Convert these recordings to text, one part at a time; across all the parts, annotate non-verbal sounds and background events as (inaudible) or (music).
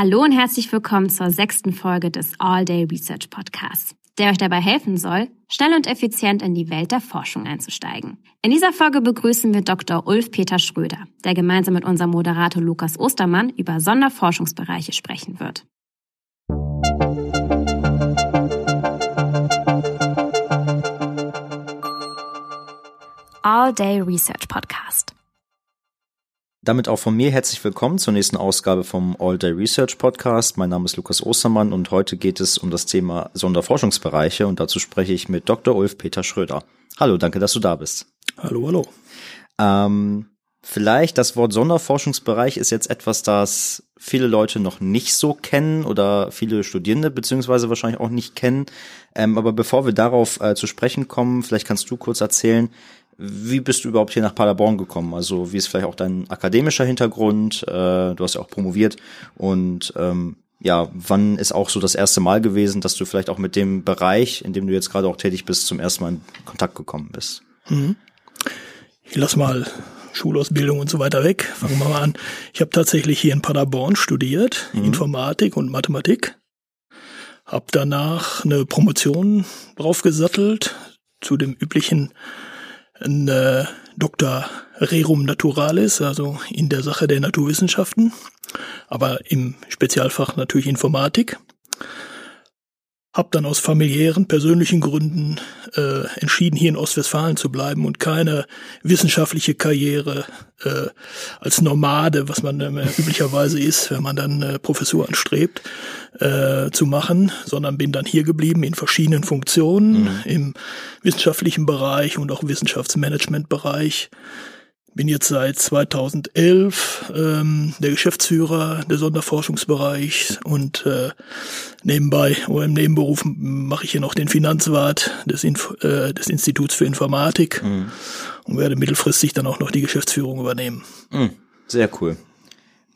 Hallo und herzlich willkommen zur sechsten Folge des All Day Research Podcasts, der euch dabei helfen soll, schnell und effizient in die Welt der Forschung einzusteigen. In dieser Folge begrüßen wir Dr. Ulf Peter Schröder, der gemeinsam mit unserem Moderator Lukas Ostermann über Sonderforschungsbereiche sprechen wird. All Day Research Podcast. Damit auch von mir herzlich willkommen zur nächsten Ausgabe vom All Day Research Podcast. Mein Name ist Lukas Ostermann und heute geht es um das Thema Sonderforschungsbereiche und dazu spreche ich mit Dr. Ulf Peter Schröder. Hallo, danke, dass du da bist. Hallo, hallo. Ähm, vielleicht das Wort Sonderforschungsbereich ist jetzt etwas, das viele Leute noch nicht so kennen oder viele Studierende beziehungsweise wahrscheinlich auch nicht kennen. Ähm, aber bevor wir darauf äh, zu sprechen kommen, vielleicht kannst du kurz erzählen, wie bist du überhaupt hier nach Paderborn gekommen? Also wie ist vielleicht auch dein akademischer Hintergrund? Äh, du hast ja auch promoviert und ähm, ja, wann ist auch so das erste Mal gewesen, dass du vielleicht auch mit dem Bereich, in dem du jetzt gerade auch tätig bist, zum ersten Mal in Kontakt gekommen bist? Mhm. Ich lass mal Schulausbildung und so weiter weg. Fangen wir mal an. Ich habe tatsächlich hier in Paderborn studiert, mhm. Informatik und Mathematik. Hab danach eine Promotion draufgesattelt zu dem üblichen ein äh, Dr. Rerum Naturalis, also in der Sache der Naturwissenschaften, aber im Spezialfach natürlich Informatik. Hab dann aus familiären, persönlichen Gründen äh, entschieden, hier in Ostwestfalen zu bleiben und keine wissenschaftliche Karriere äh, als Nomade, was man äh, üblicherweise ist, wenn man dann äh, Professur anstrebt, äh, zu machen, sondern bin dann hier geblieben in verschiedenen Funktionen mhm. im wissenschaftlichen Bereich und auch Wissenschaftsmanagementbereich. Bin jetzt seit 2011 ähm, der Geschäftsführer des Sonderforschungsbereichs und äh, nebenbei oder im Nebenberuf mache ich hier noch den Finanzwart des, Inf äh, des Instituts für Informatik mhm. und werde mittelfristig dann auch noch die Geschäftsführung übernehmen. Mhm. Sehr cool.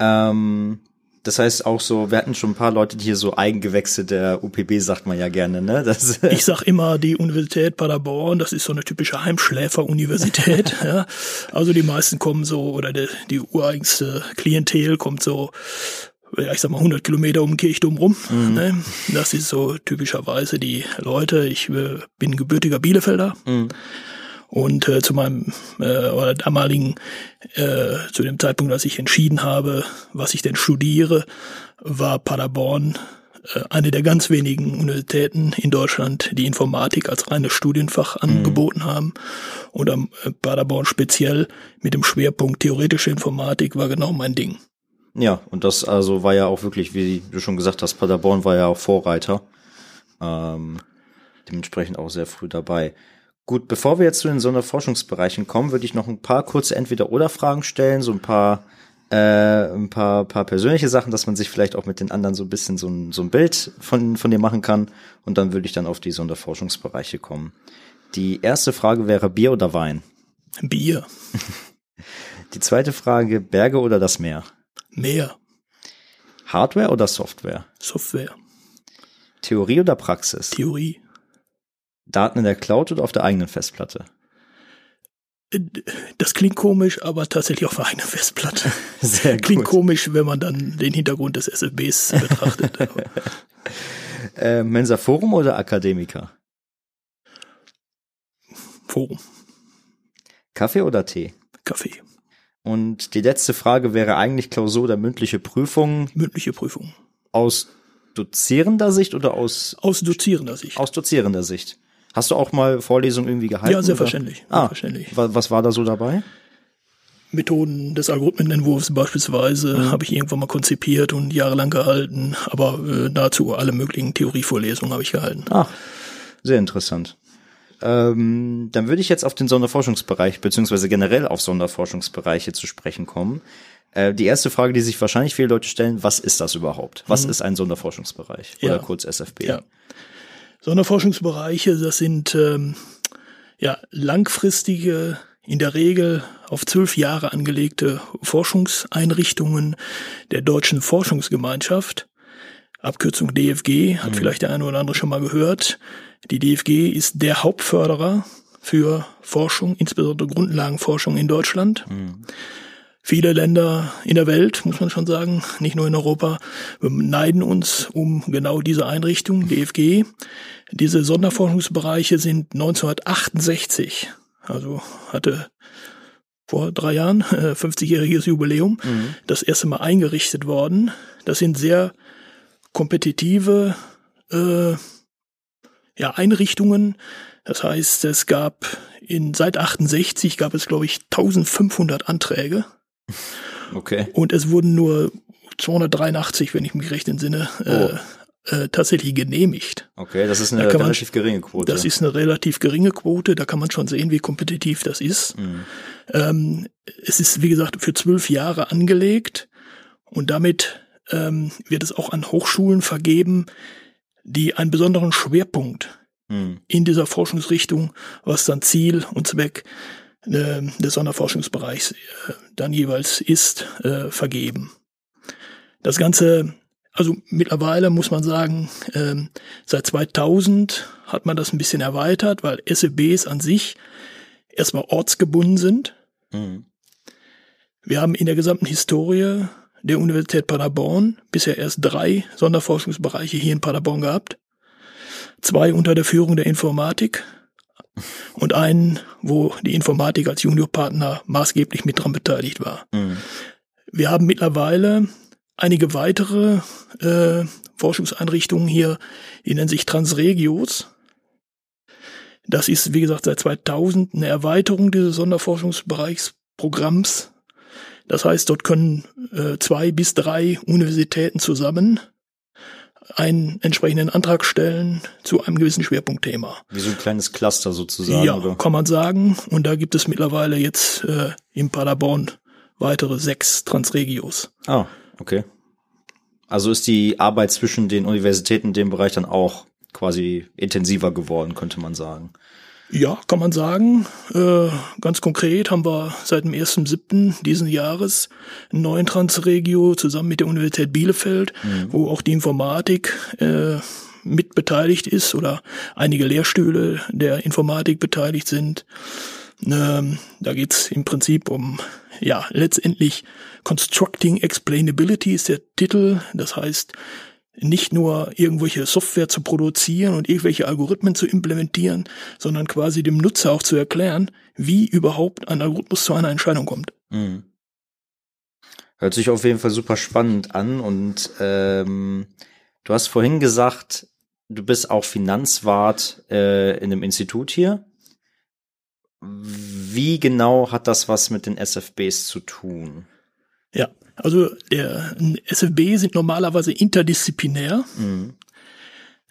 Ähm das heißt auch so, wir hatten schon ein paar Leute, die hier so Eigengewächse der UPB sagt man ja gerne, ne? Das ich sag immer, die Universität Paderborn, das ist so eine typische Heimschläfer-Universität. (laughs) ja. Also die meisten kommen so, oder die, die ureigenste Klientel kommt so ja, ich sag mal 100 Kilometer um den Kirchturm rum. Mhm. Ne? Das ist so typischerweise die Leute. Ich äh, bin gebürtiger Bielefelder. Mhm. Und äh, zu meinem äh, oder damaligen, äh, zu dem Zeitpunkt, als ich entschieden habe, was ich denn studiere, war Paderborn äh, eine der ganz wenigen Universitäten in Deutschland, die Informatik als reines Studienfach mhm. angeboten mhm. haben. Und am äh, Paderborn speziell mit dem Schwerpunkt theoretische Informatik war genau mein Ding. Ja, und das also war ja auch wirklich, wie du schon gesagt hast, Paderborn war ja auch Vorreiter. Ähm, dementsprechend auch sehr früh dabei. Gut, bevor wir jetzt zu den Sonderforschungsbereichen kommen, würde ich noch ein paar kurze Entweder-Oder-Fragen stellen, so ein paar, äh, ein paar, paar persönliche Sachen, dass man sich vielleicht auch mit den anderen so ein bisschen so ein, so ein Bild von, von dir machen kann. Und dann würde ich dann auf die Sonderforschungsbereiche kommen. Die erste Frage wäre Bier oder Wein? Bier. (laughs) Die zweite Frage, Berge oder das Meer? Meer. Hardware oder Software? Software. Theorie oder Praxis? Theorie. Daten in der Cloud oder auf der eigenen Festplatte? Das klingt komisch, aber tatsächlich auf der eigenen Festplatte. (laughs) Sehr gut. Klingt komisch, wenn man dann den Hintergrund des SFBs betrachtet. (laughs) äh, Mensa Forum oder Akademiker? Forum. Kaffee oder Tee? Kaffee. Und die letzte Frage wäre eigentlich Klausur oder mündliche Prüfung? Mündliche Prüfung. Aus dozierender Sicht oder aus? Aus dozierender Sicht. Aus dozierender Sicht. Hast du auch mal Vorlesungen irgendwie gehalten? Ja, selbstverständlich. Ah, selbstverständlich. Was war da so dabei? Methoden des Algorithmenentwurfs beispielsweise mhm. habe ich irgendwann mal konzipiert und jahrelang gehalten, aber äh, nahezu alle möglichen Theorievorlesungen habe ich gehalten. Ach, sehr interessant. Ähm, dann würde ich jetzt auf den Sonderforschungsbereich beziehungsweise generell auf Sonderforschungsbereiche zu sprechen kommen. Äh, die erste Frage, die sich wahrscheinlich viele Leute stellen, was ist das überhaupt? Was mhm. ist ein Sonderforschungsbereich oder kurz SFB? Ja. Sonderforschungsbereiche, das sind ähm, ja langfristige, in der Regel auf zwölf Jahre angelegte Forschungseinrichtungen der Deutschen Forschungsgemeinschaft. Abkürzung DFG, hat mhm. vielleicht der eine oder andere schon mal gehört. Die DFG ist der Hauptförderer für Forschung, insbesondere Grundlagenforschung in Deutschland. Mhm. Viele Länder in der Welt, muss man schon sagen, nicht nur in Europa, neiden uns um genau diese Einrichtung, DFG. Diese Sonderforschungsbereiche sind 1968, also hatte vor drei Jahren, äh, 50-jähriges Jubiläum, mhm. das erste Mal eingerichtet worden. Das sind sehr kompetitive äh, ja, Einrichtungen. Das heißt, es gab in seit 68 gab es glaube ich 1500 Anträge Okay. Und es wurden nur 283, wenn ich mich recht entsinne, äh, oh. äh, tatsächlich genehmigt. Okay, das ist eine da relativ man, geringe Quote. Das ist eine relativ geringe Quote, da kann man schon sehen, wie kompetitiv das ist. Mhm. Ähm, es ist, wie gesagt, für zwölf Jahre angelegt und damit ähm, wird es auch an Hochschulen vergeben, die einen besonderen Schwerpunkt mhm. in dieser Forschungsrichtung, was dann Ziel und Zweck äh, des Sonderforschungsbereichs äh, dann jeweils ist, äh, vergeben. Das Ganze, also mittlerweile muss man sagen, ähm, seit 2000 hat man das ein bisschen erweitert, weil SEBs an sich erstmal ortsgebunden sind. Mhm. Wir haben in der gesamten Historie der Universität Paderborn bisher erst drei Sonderforschungsbereiche hier in Paderborn gehabt. Zwei unter der Führung der Informatik und einen, wo die Informatik als Juniorpartner maßgeblich mit dran beteiligt war. Mhm. Wir haben mittlerweile einige weitere äh, Forschungseinrichtungen hier, die nennen sich Transregios. Das ist, wie gesagt, seit 2000 eine Erweiterung dieses Sonderforschungsbereichsprogramms. Das heißt, dort können äh, zwei bis drei Universitäten zusammen einen entsprechenden Antrag stellen zu einem gewissen Schwerpunktthema. Wie so ein kleines Cluster sozusagen. Ja, oder? kann man sagen. Und da gibt es mittlerweile jetzt äh, in Paderborn weitere sechs Transregios. Ah, okay. Also ist die Arbeit zwischen den Universitäten in dem Bereich dann auch quasi intensiver geworden, könnte man sagen. Ja, kann man sagen. Äh, ganz konkret haben wir seit dem 1.7. diesen Jahres einen neuen Transregio zusammen mit der Universität Bielefeld, mhm. wo auch die Informatik äh, mit beteiligt ist oder einige Lehrstühle der Informatik beteiligt sind. Ähm, da geht's im Prinzip um, ja, letztendlich Constructing Explainability ist der Titel. Das heißt, nicht nur irgendwelche Software zu produzieren und irgendwelche Algorithmen zu implementieren, sondern quasi dem Nutzer auch zu erklären, wie überhaupt ein Algorithmus zu einer Entscheidung kommt. Mhm. Hört sich auf jeden Fall super spannend an und ähm, du hast vorhin gesagt, du bist auch Finanzwart äh, in einem Institut hier. Wie genau hat das was mit den SFBs zu tun? Ja, also der SFB sind normalerweise interdisziplinär. Mhm.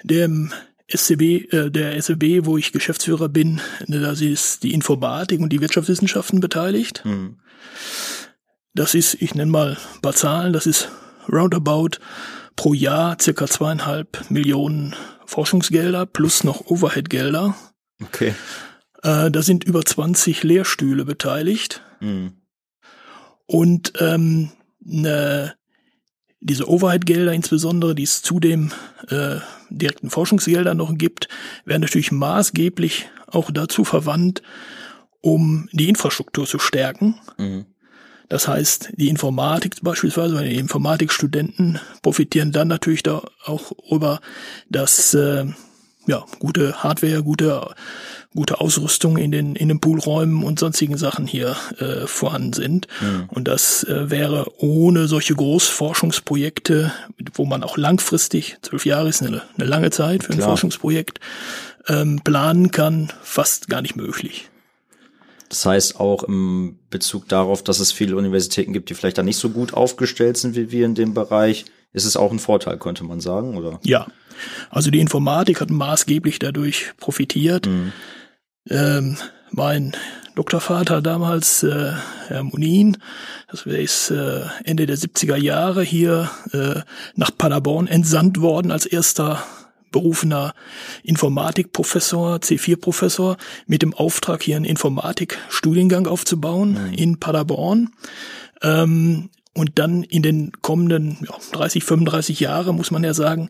Dem SCB, äh, der SFB, wo ich Geschäftsführer bin, ne, da ist die Informatik und die Wirtschaftswissenschaften beteiligt. Mhm. Das ist, ich nenne mal ein paar Zahlen, das ist roundabout pro Jahr circa zweieinhalb Millionen Forschungsgelder plus noch Overheadgelder. Okay. Äh, da sind über 20 Lehrstühle beteiligt. Mhm. Und ähm, ne, diese Overhead-Gelder insbesondere, die es zudem äh, direkten Forschungsgeldern noch gibt, werden natürlich maßgeblich auch dazu verwandt, um die Infrastruktur zu stärken. Mhm. Das heißt, die Informatik beispielsweise, die Informatikstudenten profitieren dann natürlich da auch über, dass äh, ja, gute Hardware, gute gute Ausrüstung in den, in den Poolräumen und sonstigen Sachen hier äh, vorhanden sind. Mhm. Und das äh, wäre ohne solche Großforschungsprojekte, wo man auch langfristig, zwölf Jahre ist eine, eine lange Zeit für ein Klar. Forschungsprojekt, ähm, planen kann, fast gar nicht möglich. Das heißt auch im Bezug darauf, dass es viele Universitäten gibt, die vielleicht da nicht so gut aufgestellt sind wie wir in dem Bereich, ist es auch ein Vorteil, könnte man sagen, oder? Ja. Also die Informatik hat maßgeblich dadurch profitiert. Mhm. Ähm, mein Doktorvater damals, äh, Herr Munin, das ist äh, Ende der 70er Jahre hier äh, nach Paderborn entsandt worden als erster berufener Informatikprofessor, C4-Professor, mit dem Auftrag, hier einen Informatikstudiengang aufzubauen mhm. in Paderborn. Ähm, und dann in den kommenden ja, 30, 35 Jahre, muss man ja sagen,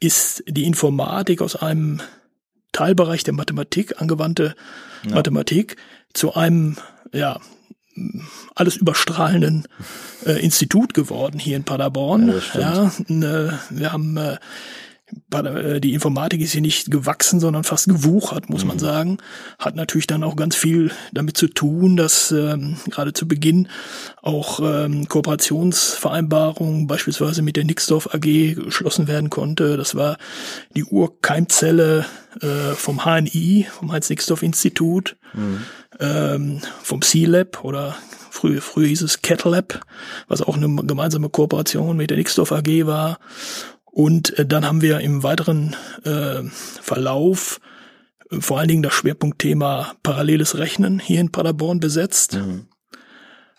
ist die Informatik aus einem Teilbereich der Mathematik, angewandte ja. Mathematik, zu einem, ja, alles überstrahlenden äh, Institut geworden hier in Paderborn. Ja, ja äh, wir haben äh, die Informatik ist hier nicht gewachsen, sondern fast gewuchert, muss mhm. man sagen. Hat natürlich dann auch ganz viel damit zu tun, dass ähm, gerade zu Beginn auch ähm, Kooperationsvereinbarungen beispielsweise mit der Nixdorf AG geschlossen werden konnte. Das war die Urkeimzelle äh, vom HNI, vom Heinz-Nixdorf-Institut, mhm. ähm, vom C-Lab oder früher, früher hieß es Kettle Lab, was auch eine gemeinsame Kooperation mit der Nixdorf AG war. Und äh, dann haben wir im weiteren äh, Verlauf äh, vor allen Dingen das Schwerpunktthema paralleles Rechnen hier in Paderborn besetzt. Mhm.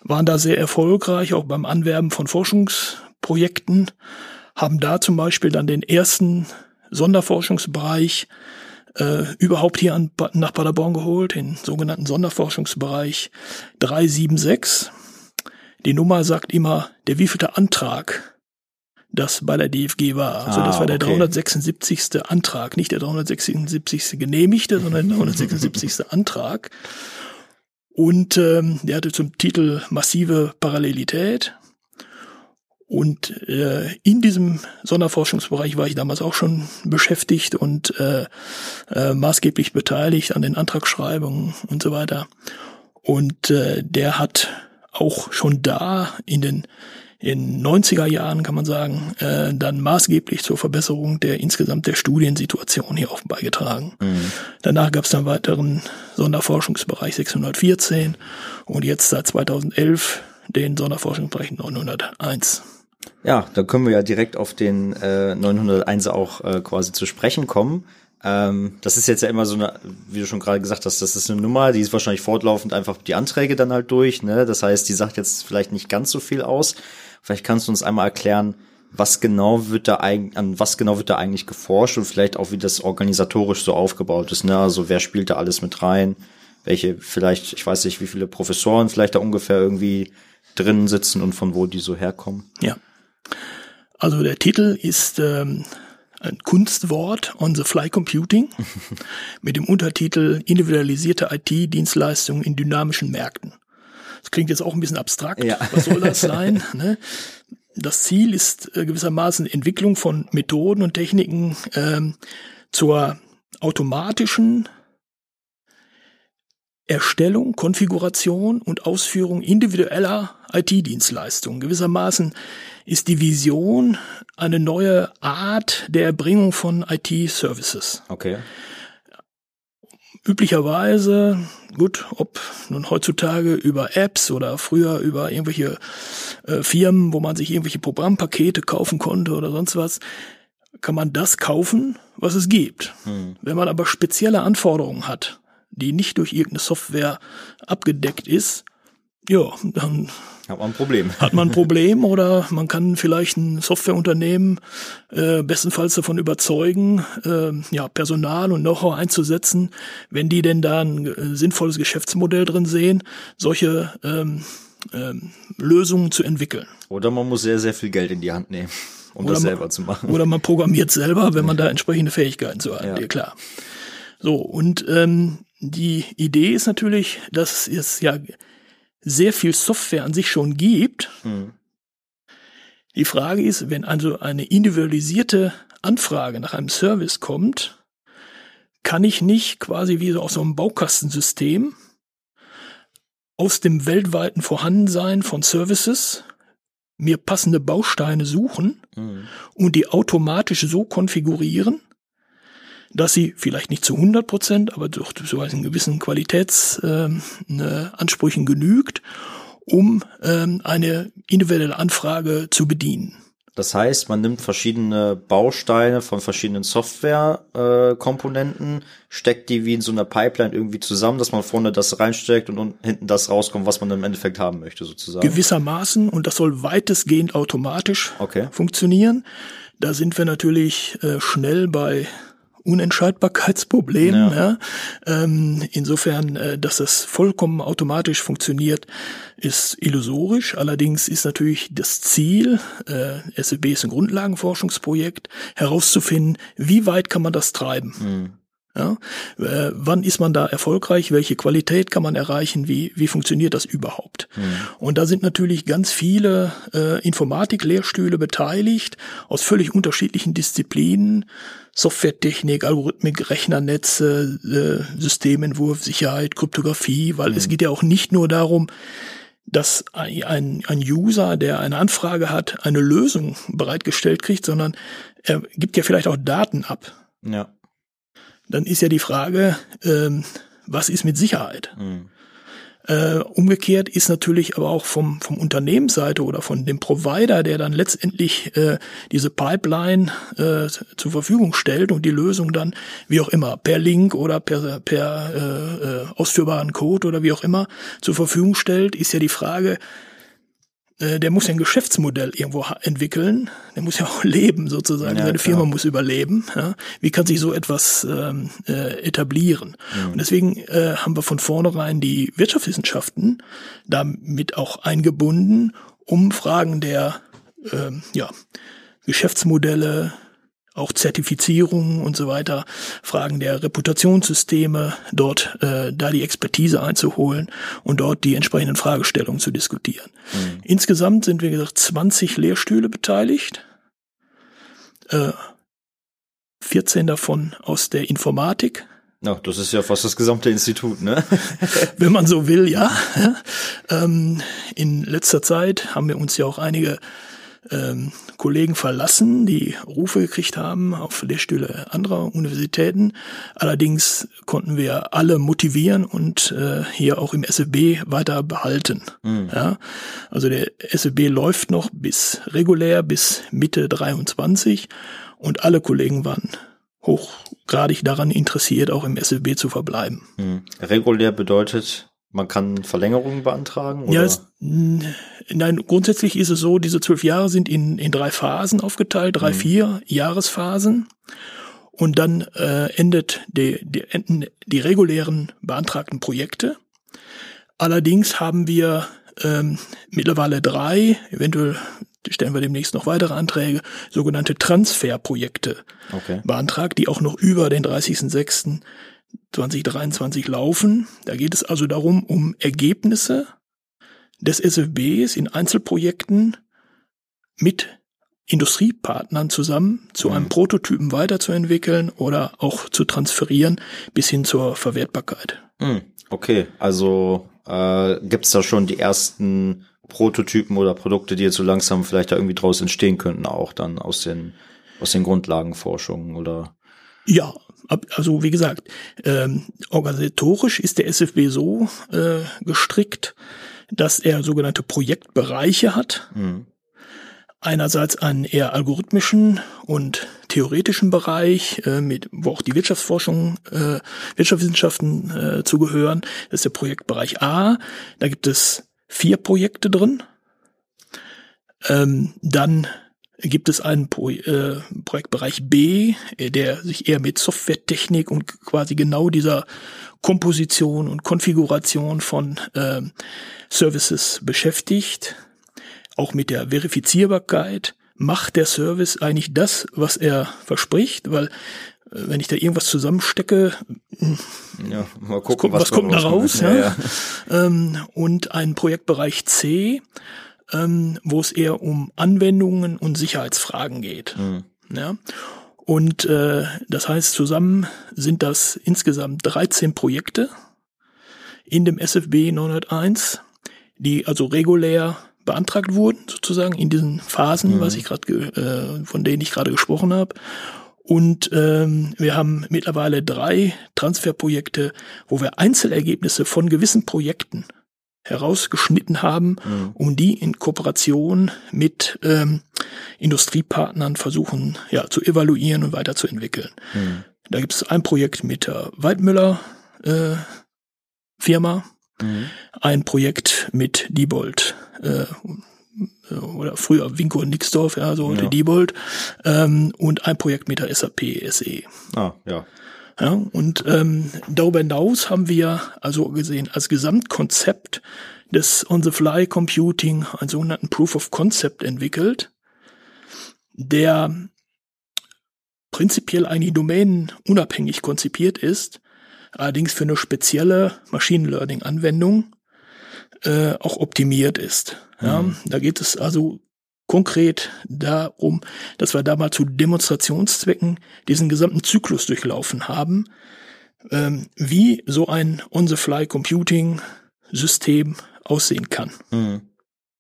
Waren da sehr erfolgreich, auch beim Anwerben von Forschungsprojekten, haben da zum Beispiel dann den ersten Sonderforschungsbereich äh, überhaupt hier an, nach Paderborn geholt, den sogenannten Sonderforschungsbereich 376. Die Nummer sagt immer, der wievielte Antrag das bei der DFG war. Also ah, das war der okay. 376. Antrag, nicht der 376. genehmigte, sondern der 376. Antrag. Und ähm, der hatte zum Titel massive Parallelität. Und äh, in diesem Sonderforschungsbereich war ich damals auch schon beschäftigt und äh, äh, maßgeblich beteiligt an den Antragsschreibungen und so weiter. Und äh, der hat auch schon da in den in 90er Jahren, kann man sagen, äh, dann maßgeblich zur Verbesserung der insgesamt der Studiensituation hier auch beigetragen. Mhm. Danach gab es dann weiteren Sonderforschungsbereich 614 und jetzt seit 2011 den Sonderforschungsbereich 901. Ja, da können wir ja direkt auf den äh, 901 auch äh, quasi zu sprechen kommen. Ähm, das ist jetzt ja immer so eine, wie du schon gerade gesagt hast, das ist eine Nummer, die ist wahrscheinlich fortlaufend einfach die Anträge dann halt durch. Ne? Das heißt, die sagt jetzt vielleicht nicht ganz so viel aus. Vielleicht kannst du uns einmal erklären, was genau wird da eigentlich, an was genau wird da eigentlich geforscht und vielleicht auch, wie das organisatorisch so aufgebaut ist. Ne? Also wer spielt da alles mit rein? Welche vielleicht, ich weiß nicht, wie viele Professoren vielleicht da ungefähr irgendwie drin sitzen und von wo die so herkommen. Ja. Also der Titel ist ähm, ein Kunstwort on the Fly Computing (laughs) mit dem Untertitel Individualisierte IT-Dienstleistungen in dynamischen Märkten. Das klingt jetzt auch ein bisschen abstrakt. Ja. Was soll das (laughs) sein? ne? Das Ziel ist äh, gewissermaßen Entwicklung von Methoden und Techniken ähm, zur automatischen Erstellung, Konfiguration und Ausführung individueller IT-Dienstleistungen. Gewissermaßen ist die Vision eine neue Art der Erbringung von IT-Services. Okay. Üblicherweise, gut, ob nun heutzutage über Apps oder früher über irgendwelche äh, Firmen, wo man sich irgendwelche Programmpakete kaufen konnte oder sonst was, kann man das kaufen, was es gibt. Hm. Wenn man aber spezielle Anforderungen hat, die nicht durch irgendeine Software abgedeckt ist, ja, dann hat man ein Problem. Hat man ein Problem oder man kann vielleicht ein Softwareunternehmen äh, bestenfalls davon überzeugen, äh, ja, Personal und Know-how einzusetzen, wenn die denn da ein äh, sinnvolles Geschäftsmodell drin sehen, solche ähm, ähm, Lösungen zu entwickeln. Oder man muss sehr, sehr viel Geld in die Hand nehmen, um oder das selber man, zu machen. Oder man programmiert selber, wenn man da entsprechende Fähigkeiten zu hat, ja. ja klar. So, und ähm, die Idee ist natürlich, dass es ja sehr viel Software an sich schon gibt. Mhm. Die Frage ist, wenn also eine individualisierte Anfrage nach einem Service kommt, kann ich nicht quasi wie so aus so einem Baukastensystem aus dem weltweiten Vorhandensein von Services mir passende Bausteine suchen mhm. und die automatisch so konfigurieren, dass sie vielleicht nicht zu 100 Prozent, aber durch so einen gewissen Qualitätsansprüchen äh, genügt, um ähm, eine individuelle Anfrage zu bedienen. Das heißt, man nimmt verschiedene Bausteine von verschiedenen Software-Komponenten, äh, steckt die wie in so einer Pipeline irgendwie zusammen, dass man vorne das reinsteckt und, und hinten das rauskommt, was man im Endeffekt haben möchte, sozusagen. Gewissermaßen, und das soll weitestgehend automatisch okay. funktionieren. Da sind wir natürlich äh, schnell bei Unentscheidbarkeitsproblem. Ja. ja. Ähm, insofern, äh, dass das vollkommen automatisch funktioniert, ist illusorisch. Allerdings ist natürlich das Ziel, äh, SEB ist ein Grundlagenforschungsprojekt, herauszufinden, wie weit kann man das treiben. Mhm. Ja? Äh, wann ist man da erfolgreich? Welche Qualität kann man erreichen? Wie, wie funktioniert das überhaupt? Mhm. Und da sind natürlich ganz viele äh, Informatik-Lehrstühle beteiligt aus völlig unterschiedlichen Disziplinen. Softwaretechnik, Algorithmik, Rechnernetze, äh, Systementwurf, Sicherheit, Kryptographie, weil mhm. es geht ja auch nicht nur darum, dass ein, ein User, der eine Anfrage hat, eine Lösung bereitgestellt kriegt, sondern er gibt ja vielleicht auch Daten ab. Ja. Dann ist ja die Frage, ähm, was ist mit Sicherheit? Mhm. Äh, umgekehrt ist natürlich aber auch vom, vom Unternehmensseite oder von dem Provider, der dann letztendlich äh, diese Pipeline äh, zur Verfügung stellt und die Lösung dann, wie auch immer, per Link oder per, per äh, äh ausführbaren Code oder wie auch immer zur Verfügung stellt, ist ja die Frage, der muss ja ein Geschäftsmodell irgendwo entwickeln. Der muss ja auch (laughs) leben sozusagen. Ja, Seine Firma muss überleben. Ja. Wie kann sich so etwas ähm, äh, etablieren? Mhm. Und deswegen äh, haben wir von vornherein die Wirtschaftswissenschaften damit auch eingebunden, um Fragen der ähm, ja, Geschäftsmodelle, auch Zertifizierungen und so weiter, Fragen der Reputationssysteme, dort äh, da die Expertise einzuholen und dort die entsprechenden Fragestellungen zu diskutieren. Mhm. Insgesamt sind, wie gesagt, 20 Lehrstühle beteiligt, äh, 14 davon aus der Informatik. Ja, das ist ja fast das gesamte Institut, ne? (laughs) Wenn man so will, ja. (laughs) Ähm, in letzter Zeit haben wir uns ja auch einige ähm, Kollegen verlassen, die Rufe gekriegt haben auf Lehrstühle anderer Universitäten. Allerdings konnten wir alle motivieren und äh, hier auch im SFB weiter behalten. Mhm. Ja, also der SFB läuft noch bis regulär bis Mitte 23 und alle Kollegen waren hochgradig daran interessiert, auch im SFB zu verbleiben. Mhm. Regulär bedeutet man kann Verlängerungen beantragen? Oder? Ja, es, nein, grundsätzlich ist es so, diese zwölf Jahre sind in, in drei Phasen aufgeteilt, drei, mhm. vier Jahresphasen. Und dann äh, endet die, die, enden die regulären beantragten Projekte. Allerdings haben wir ähm, mittlerweile drei, eventuell stellen wir demnächst noch weitere Anträge, sogenannte Transferprojekte okay. beantragt, die auch noch über den 30.06. 2023 laufen. Da geht es also darum, um Ergebnisse des SFBs in Einzelprojekten mit Industriepartnern zusammen zu einem mhm. Prototypen weiterzuentwickeln oder auch zu transferieren bis hin zur Verwertbarkeit. Mhm. Okay, also äh, gibt da schon die ersten Prototypen oder Produkte, die jetzt so langsam vielleicht da irgendwie draus entstehen könnten, auch dann aus den aus den Grundlagenforschungen oder? Ja, also wie gesagt, ähm, organisatorisch ist der SFB so äh, gestrickt, dass er sogenannte Projektbereiche hat. Mhm. Einerseits einen eher algorithmischen und theoretischen Bereich, äh, mit, wo auch die Wirtschaftsforschung, äh, Wirtschaftswissenschaften äh, zugehören. Das ist der Projektbereich A. Da gibt es vier Projekte drin. Ähm, dann gibt es einen Pro äh, Projektbereich B, äh, der sich eher mit Softwaretechnik und quasi genau dieser Komposition und Konfiguration von äh, Services beschäftigt, auch mit der Verifizierbarkeit. Macht der Service eigentlich das, was er verspricht? Weil äh, wenn ich da irgendwas zusammenstecke, ja, mal gucken, was, was kommt da raus? Ja, ja. Ähm, und ein Projektbereich C, ähm, wo es eher um Anwendungen und Sicherheitsfragen geht. Mhm. Ja? Und äh, das heißt, zusammen sind das insgesamt 13 Projekte in dem SFB 901, die also regulär beantragt wurden, sozusagen in diesen Phasen, mhm. was ich gerade, äh, von denen ich gerade gesprochen habe. Und ähm, wir haben mittlerweile drei Transferprojekte, wo wir Einzelergebnisse von gewissen Projekten herausgeschnitten haben, mhm. um die in Kooperation mit ähm, Industriepartnern versuchen ja, zu evaluieren und weiterzuentwickeln. Mhm. Da gibt es ein Projekt mit der Waldmüller äh, Firma, mhm. ein Projekt mit Diebold äh, oder früher Winko und Nixdorf, ja, so ja. Diebold, ähm, und ein Projekt mit der SAP SE. Ah, ja. Ja, und ähm, darüber hinaus haben wir also gesehen als Gesamtkonzept des On-the-Fly-Computing einen sogenannten Proof of Concept entwickelt, der prinzipiell eigentlich domänenunabhängig konzipiert ist, allerdings für eine spezielle Machine Learning Anwendung äh, auch optimiert ist. Ja, mhm. Da geht es also konkret darum, dass wir da mal zu Demonstrationszwecken diesen gesamten Zyklus durchlaufen haben, ähm, wie so ein On-the-Fly-Computing-System aussehen kann. Mhm.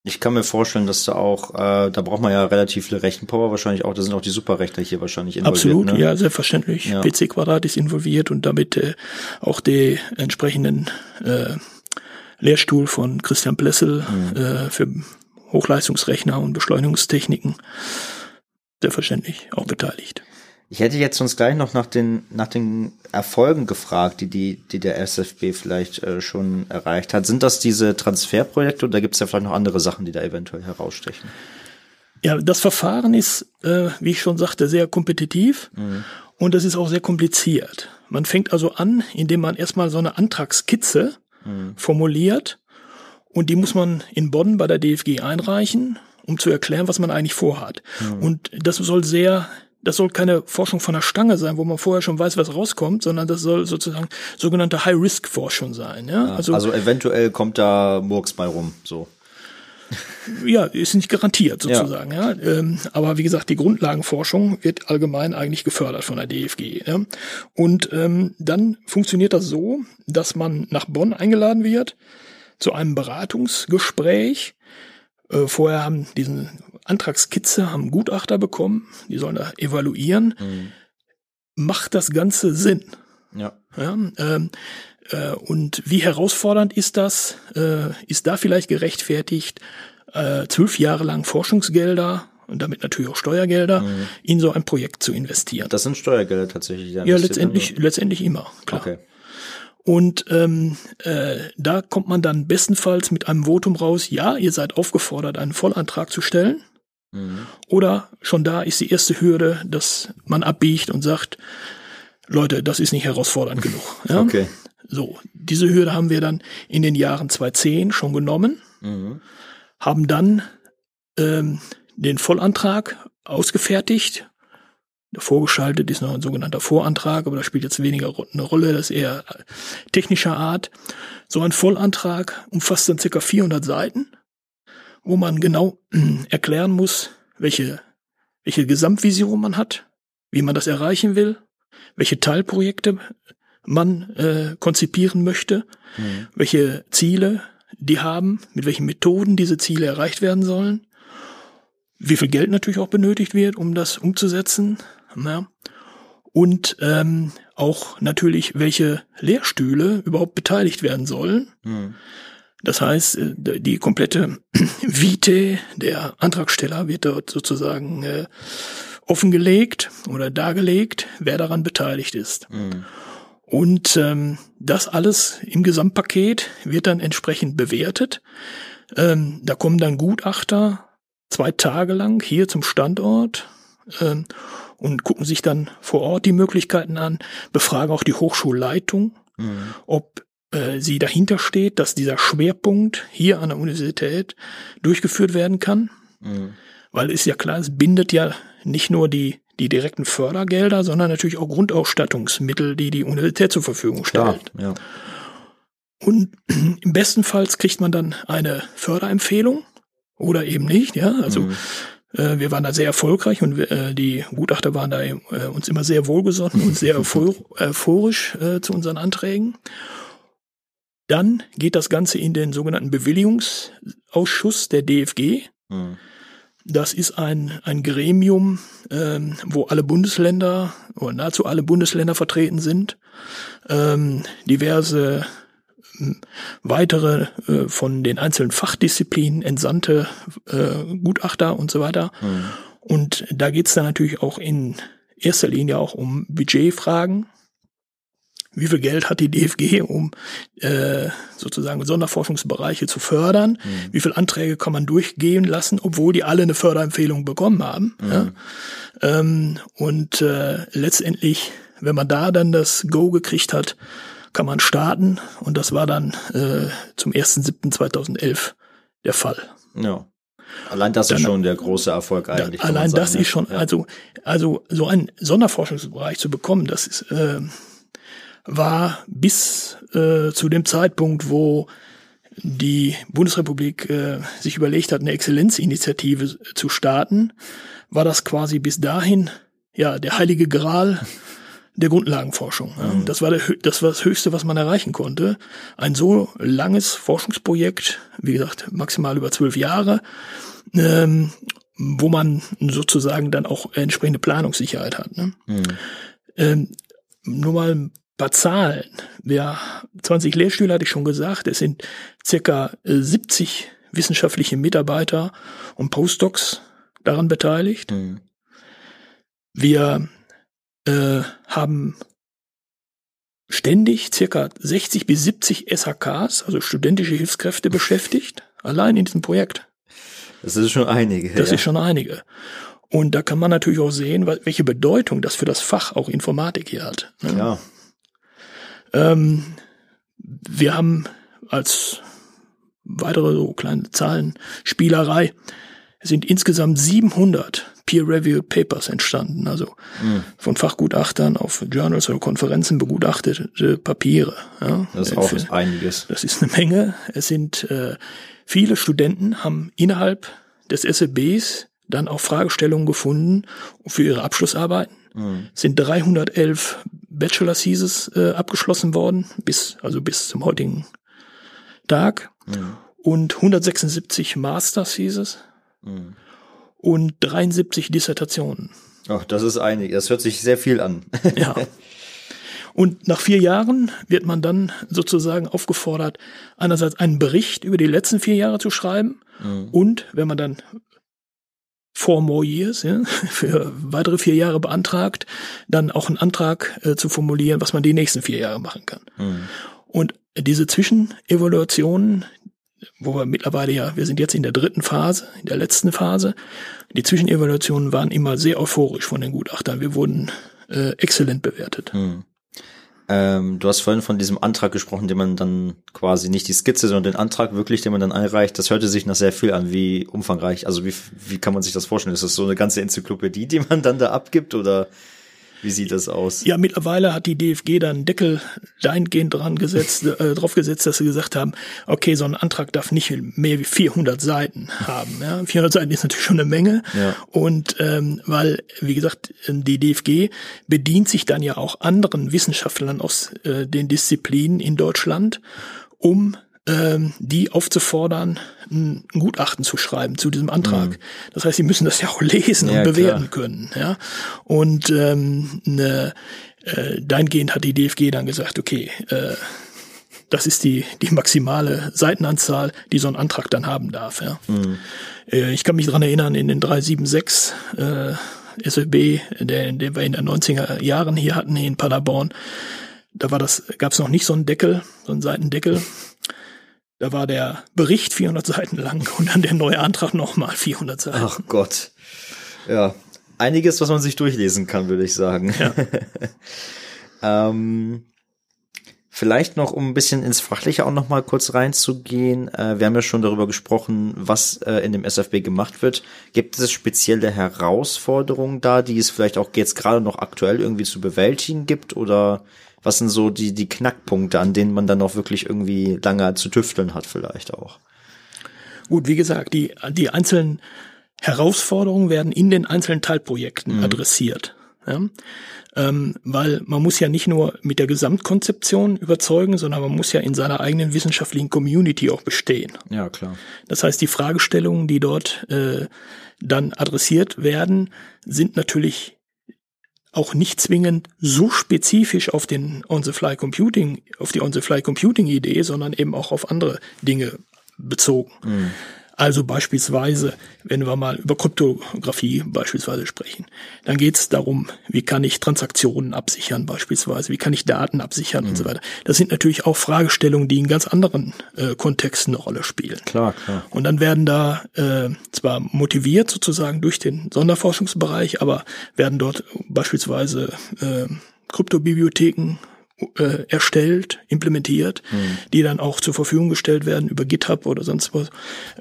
Ich kann mir vorstellen, dass da auch, äh, da braucht man ja relativ viel Rechenpower wahrscheinlich auch, da sind auch die Superrechner hier wahrscheinlich involviert. Absolut, ne? ja, selbstverständlich. Ja. PC Quadrat ist involviert und damit äh, auch die entsprechenden äh, Lehrstuhl von Christian Blessel mhm. äh, für Hochleistungsrechner und Beschleunigungstechniken selbstverständlich auch beteiligt. Ich hätte jetzt uns gleich noch nach den, nach den Erfolgen gefragt, die, die, die der SFB vielleicht äh, schon erreicht hat. Sind das diese Transferprojekte oder gibt es ja vielleicht noch andere Sachen, die da eventuell herausstechen? Ja, das Verfahren ist, äh, wie ich schon sagte, sehr kompetitiv mhm. und es ist auch sehr kompliziert. Man fängt also an, indem man erstmal so eine Antragskizze mhm. formuliert und die muss man in Bonn bei der DFG einreichen, um zu erklären, was man eigentlich vorhat. Mhm. Und das soll sehr das soll keine Forschung von der Stange sein, wo man vorher schon weiß, was rauskommt, sondern das soll sozusagen sogenannte High-Risk-Forschung sein. Ja? ja also, also eventuell kommt da Murks bei rum, so. (laughs) Ja, ist nicht garantiert sozusagen. Ja. ja. Ähm, aber wie gesagt, die Grundlagenforschung wird allgemein eigentlich gefördert von der DFG. Ja. Und ähm, dann funktioniert das so, dass man nach Bonn eingeladen wird zu einem Beratungsgespräch. Äh, vorher haben diesen Antragskizze haben Gutachter bekommen, die sollen da evaluieren. Mhm. Macht das Ganze Sinn? Ja. ja ähm, äh, und wie herausfordernd ist das? Äh, ist da vielleicht gerechtfertigt, äh, zwölf Jahre lang Forschungsgelder und damit natürlich auch Steuergelder mhm. in so ein Projekt zu investieren? Das sind Steuergelder tatsächlich. Ja, letztendlich, letztendlich immer, klar. Okay. Und ähm, äh, da kommt man dann bestenfalls mit einem Votum raus, ja, ihr seid aufgefordert, einen Vollantrag zu stellen. Mhm. Oder schon da ist die erste Hürde, dass man abbiegt und sagt, Leute, das ist nicht herausfordernd genug. Ja? Okay. So, diese Hürde haben wir dann in den Jahren 2010 schon genommen, mhm. haben dann ähm, den Vollantrag ausgefertigt Vorgeschaltet ist noch ein sogenannter Vorantrag, aber das spielt jetzt weniger eine Rolle, das ist eher technischer Art. So ein Vollantrag umfasst dann circa 400 Seiten, wo man genau (clears throat) erklären muss, welche, welche Gesamtvision man hat, wie man das erreichen will, welche Teilprojekte man äh, konzipieren möchte, mhm. welche Ziele die haben, mit welchen Methoden diese Ziele erreicht werden sollen, wie viel Geld natürlich auch benötigt wird, um das umzusetzen, ja. Und ähm, auch natürlich, welche Lehrstühle überhaupt beteiligt werden sollen. Mhm. Das heißt, äh, die komplette (clears throat) Vite der Antragsteller wird dort sozusagen äh, offengelegt oder dargelegt, wer daran beteiligt ist. Mhm. Und ähm, das alles im Gesamtpaket wird dann entsprechend bewertet. Ähm, da kommen dann Gutachter zwei Tage lang hier zum Standort ähm, und gucken sich dann vor Ort die Möglichkeiten an, befragen auch die Hochschulleitung, mhm. ob äh, sie dahinter steht, dass dieser Schwerpunkt hier an der Universität durchgeführt werden kann. Mhm. Weil ist ja klar, es bindet ja nicht nur die, die direkten Fördergelder, sondern natürlich auch Grundausstattungsmittel, die die Universität zur Verfügung stellt. Klar, ja. Und (clears throat) im besten Fall kriegt man dann eine Förderempfehlung oder eben nicht, ja. Also mhm. Äh, wir waren da sehr erfolgreich und äh, die Gutachter waren da äh, uns immer sehr wohlgesonnen und sehr (laughs) euphorisch äh, zu unseren Anträgen. Dann geht das Ganze in den sogenannten Bewilligungsausschuss der DFG. Mhm. Das ist ein, ein Gremium, ähm, wo alle Bundesländer oder nahezu alle Bundesländer vertreten sind. Ähm, diverse weitere äh, von den einzelnen Fachdisziplinen entsandte äh, Gutachter und so weiter. Mhm. Und da geht's dann natürlich auch in erster Linie auch um Budgetfragen. Wie viel Geld hat die DFG, um äh, sozusagen Sonderforschungsbereiche zu fördern? Mhm. Wie viele Anträge kann man durchgehen lassen, obwohl die alle eine Förderempfehlung bekommen haben? Mhm. Ja? Ähm, und äh, letztendlich, wenn man da dann das Go gekriegt hat, kann man starten und das war dann äh, zum 1.7.2011 der Fall. Ja. Allein das Dann- ist schon der große Erfolg eigentlich. man Allein sagen, das ne? ist schon, Ja. also, also so einen Sonderforschungsbereich zu bekommen, das ist, äh, war bis äh, zu dem Zeitpunkt, wo die Bundesrepublik äh, sich überlegt hat, eine Exzellenzinitiative zu starten, war das quasi bis dahin ja der heilige Gral der Grundlagenforschung. Ja. Das war der, das war das Höchste, was man erreichen konnte. Ein so langes Forschungsprojekt, wie gesagt, maximal über zwölf Jahre, ähm, wo man sozusagen dann auch entsprechende Planungssicherheit hat. Ne? Ähm, nur mal ein paar Zahlen. Wir 20 Lehrstühle hatte ich schon gesagt. Es sind circa äh, 70 wissenschaftliche Mitarbeiter und Postdocs daran beteiligt. Mhm. Wir äh, haben ständig circa 60 bis 70 SHKs, also studentische Hilfskräfte, beschäftigt, allein in diesem Projekt. Das ist schon einige. Das ja. ist schon einige. Und da kann man natürlich auch sehen, welche Bedeutung das für das Fach auch Informatik hier hat. ne? ja. Ähm, wir haben als weitere so kleine Zahlen Spielerei es sind insgesamt 700 Peer-Reviewed Papers entstanden, also Mhm. von Fachgutachtern auf Journals oder Konferenzen begutachtete Papiere. Ja. Das ist auch für- einiges. das ist eine Menge. Es sind äh, viele Studenten haben innerhalb des SEBs dann auch Fragestellungen gefunden für ihre Abschlussarbeiten. Mhm. Es sind 311 Bachelor Theses äh, abgeschlossen worden bis also bis zum heutigen Tag Mhm. und 176 Master Theses Mhm. Und 73 Dissertationen. Ach, das ist einig. Das hört sich sehr viel an. (laughs) Ja. Und nach vier Jahren wird man dann sozusagen aufgefordert, einerseits einen Bericht über die letzten vier Jahre zu schreiben Mhm. und wenn man dann four more years ja, für weitere vier Jahre beantragt, dann auch einen Antrag äh, zu formulieren, was man die nächsten vier Jahre machen kann. Mhm. Und diese Zwischenevaluationen, wo wir mittlerweile ja, wir sind jetzt in der dritten Phase, in der letzten Phase, die Zwischenevaluationen waren immer sehr euphorisch von den Gutachtern. Wir wurden äh, exzellent bewertet. Hm. Ähm, du hast vorhin von diesem Antrag gesprochen, den man dann quasi nicht die Skizze, sondern den Antrag wirklich, den man dann einreicht. Das hörte sich nach sehr viel an. Wie umfangreich, also wie, wie kann man sich das vorstellen? Ist das so eine ganze Enzyklopädie, die man dann da abgibt oder wie sieht das aus? Ja, mittlerweile hat die DFG dann einen Deckel dahingehend dran gesetzt, äh, drauf gesetzt, dass sie gesagt haben, okay, so ein Antrag darf nicht mehr wie 400 Seiten haben. Ja? 400 Seiten ist natürlich schon eine Menge. Ja. Und ähm, weil, wie gesagt, die DFG bedient sich dann ja auch anderen Wissenschaftlern aus äh, den Disziplinen in Deutschland, um die aufzufordern, ein Gutachten zu schreiben zu diesem Antrag. Das heißt, sie müssen das ja auch lesen Ja, und bewerten klar. können. Ja? Und ähm, ne, äh, dahingehend hat die DFG dann gesagt, okay, äh, das ist die, die maximale Seitenanzahl, die so ein Antrag dann haben darf. Ja. Äh, ich kann mich dran erinnern, in den 376 äh, SLB, der, den wir in den 90er Jahren hier hatten, hier in Paderborn, da war das, gab es noch nicht so einen Deckel, so einen Seitendeckel. Da war der Bericht 400 Seiten lang und dann der neue Antrag nochmal 400 Seiten. Ach Gott. Ja. Einiges, was man sich durchlesen kann, würde ich sagen. Ja. (laughs) ähm, vielleicht noch, um ein bisschen ins Fachliche auch noch mal kurz reinzugehen. Äh, wir haben ja schon darüber gesprochen, was äh, in dem SFB gemacht wird. Gibt es spezielle Herausforderungen da, die es vielleicht auch jetzt gerade noch aktuell irgendwie zu bewältigen gibt? Oder was sind so die, die Knackpunkte, an denen man dann auch wirklich irgendwie lange zu tüfteln hat vielleicht auch? Gut, wie gesagt, die, die einzelnen Herausforderungen werden in den einzelnen Teilprojekten adressiert. Ja? Ähm, weil man muss ja nicht nur mit der Gesamtkonzeption überzeugen, sondern man muss ja in seiner eigenen wissenschaftlichen Community auch bestehen. Ja, klar. Das heißt, die Fragestellungen, die dort äh, dann adressiert werden, sind natürlich auch nicht zwingend so spezifisch auf den On-the-Fly Computing, auf die On-the-Fly Computing Idee, sondern eben auch auf andere Dinge bezogen. Also beispielsweise, wenn wir mal über Kryptographie beispielsweise sprechen, dann geht es darum, wie kann ich Transaktionen absichern beispielsweise, wie kann ich Daten absichern und so weiter. Das sind natürlich auch Fragestellungen, die in ganz anderen äh, Kontexten eine Rolle spielen. Klar, klar. Und dann werden da äh, zwar motiviert sozusagen durch den Sonderforschungsbereich, aber werden dort beispielsweise äh, Kryptobibliotheken äh, erstellt, implementiert, mhm. die dann auch zur Verfügung gestellt werden über GitHub oder sonst was,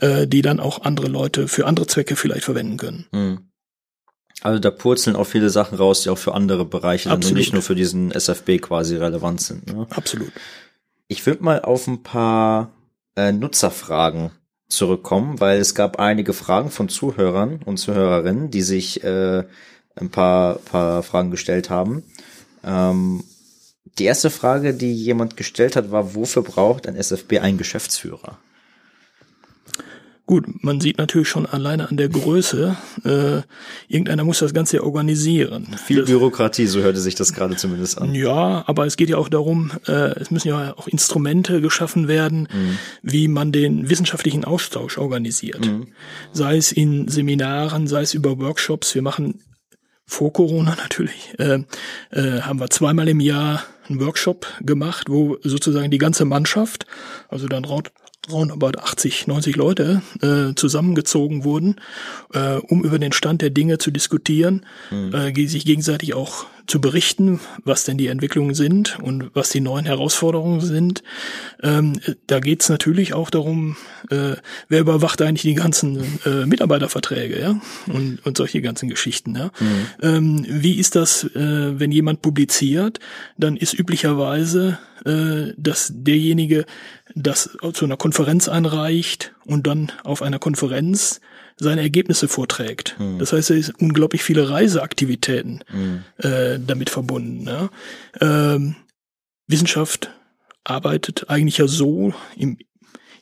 äh, die dann auch andere Leute für andere Zwecke vielleicht verwenden können. Mhm. Also da purzeln auch viele Sachen raus, die auch für andere Bereiche und nicht nur für diesen SFB quasi relevant sind. Ne? Absolut. Ich würde mal auf ein paar äh, Nutzerfragen zurückkommen, weil es gab einige Fragen von Zuhörern und Zuhörerinnen, die sich äh, ein paar, paar Fragen gestellt haben. Ähm, die erste Frage, die jemand gestellt hat, war, wofür braucht ein SFB einen Geschäftsführer? Gut, man sieht natürlich schon alleine an der Größe, äh, irgendeiner muss das Ganze ja organisieren. Viel Bürokratie, so hörte sich das gerade zumindest an. Ja, aber es geht ja auch darum, äh, es müssen ja auch Instrumente geschaffen werden, mhm. wie man den wissenschaftlichen Austausch organisiert. Mhm. Sei es in Seminaren, sei es über Workshops. Wir machen vor Corona natürlich, äh, äh, haben wir zweimal im Jahr einen Workshop gemacht, wo sozusagen die ganze Mannschaft, also dann roundabout 80, 90 Leute äh, zusammengezogen wurden, äh, um über den Stand der Dinge zu diskutieren, mhm. äh, sich gegenseitig auch zu berichten, was denn die Entwicklungen sind und was die neuen Herausforderungen sind. Ähm, da geht es natürlich auch darum, äh, wer überwacht eigentlich die ganzen äh, Mitarbeiterverträge, ja, und, und solche ganzen Geschichten, ja. Mhm. Ähm, wie ist das, äh, wenn jemand publiziert? Dann ist üblicherweise, äh, dass derjenige das zu einer Konferenz einreicht und dann auf einer Konferenz seine Ergebnisse vorträgt. Mhm. Das heißt, es ist unglaublich viele Reiseaktivitäten mhm. äh, damit verbunden. Ja? Ähm, Wissenschaft arbeitet eigentlich ja so im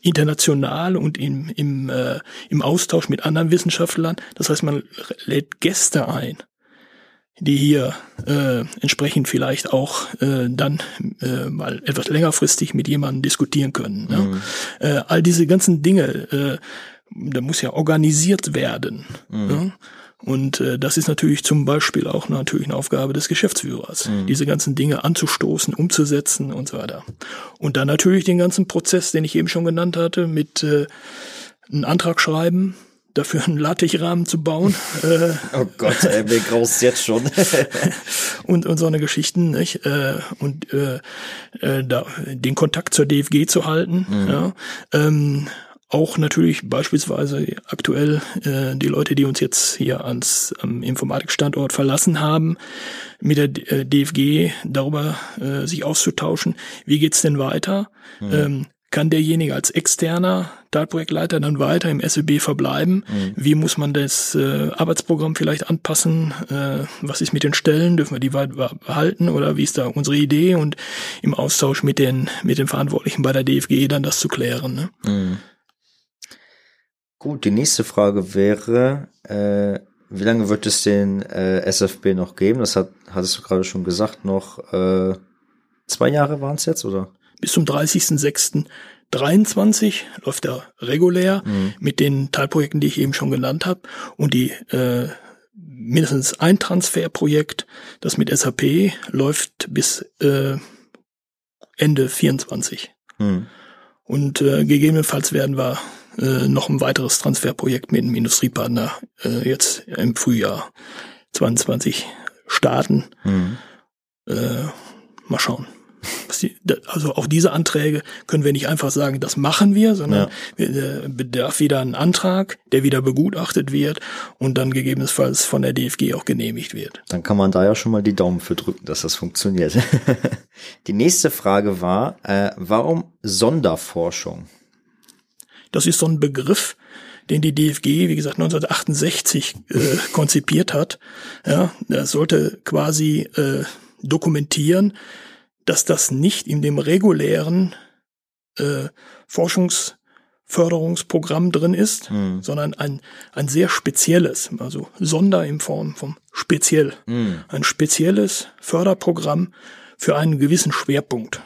international und im, im, äh, im Austausch mit anderen Wissenschaftlern. Das heißt, man lädt Gäste ein, die hier äh, entsprechend vielleicht auch äh, dann äh, mal etwas längerfristig mit jemandem diskutieren können. Ne? Mhm. Äh, all diese ganzen Dinge, äh, da muss ja organisiert werden. Mhm. Ne? Und äh, das ist natürlich zum Beispiel auch natürlich eine Aufgabe des Geschäftsführers, mhm. diese ganzen Dinge anzustoßen, umzusetzen und so weiter. Und dann natürlich den ganzen Prozess, den ich eben schon genannt hatte, mit äh, einen Antrag schreiben, dafür einen Lattichrahmen zu bauen. Äh, (laughs) oh Gott, ey, mir graust jetzt schon. (laughs) und, und so eine Geschichten, nicht? Äh, und äh, äh, da, den Kontakt zur DFG zu halten. Mhm. Ja. Ähm, auch natürlich beispielsweise aktuell äh, die Leute, die uns jetzt hier ans am Informatikstandort verlassen haben, mit der äh, DFG darüber äh, sich auszutauschen, wie geht's denn weiter? Mhm. Ähm, kann derjenige als externer Teilprojektleiter dann weiter im SEB verbleiben? Mhm. Wie muss man das äh, Arbeitsprogramm vielleicht anpassen? Äh, was ist mit den Stellen? Dürfen wir die weiter behalten oder wie ist da unsere Idee? Und im Austausch mit den, mit den Verantwortlichen bei der DFG dann das zu klären. Ne? Mhm. Gut, die nächste Frage wäre, äh, wie lange wird es den äh, SFB noch geben? Das hat, hattest du gerade schon gesagt, noch äh, zwei Jahre waren es jetzt, oder? Bis zum 30.06.23 läuft er regulär mhm. mit den Teilprojekten, die ich eben schon genannt habe. Und die äh, mindestens ein Transferprojekt, das mit SAP läuft bis äh, Ende 24. Mhm. Und äh, gegebenenfalls werden wir äh, noch ein weiteres Transferprojekt mit einem Industriepartner äh, jetzt im Frühjahr 22 starten. Mhm. Äh, mal schauen also auch diese Anträge können wir nicht einfach sagen, das machen wir, sondern ja. Äh, bedarf wieder ein Antrag, der wieder begutachtet wird und dann gegebenenfalls von der DFG auch genehmigt wird. Dann kann man da ja schon mal die Daumen für drücken, dass das funktioniert. (laughs) die nächste Frage war, äh, warum Sonderforschung? Das ist so ein Begriff, den die DFG, wie gesagt, 1968 äh, (laughs) konzipiert hat. Ja, das sollte quasi äh, dokumentieren, dass das nicht in dem regulären äh, Forschungsförderungsprogramm drin ist, mhm. sondern ein, ein sehr spezielles, also Sonder in Form vom speziell, mhm. ein spezielles Förderprogramm für einen gewissen Schwerpunkt.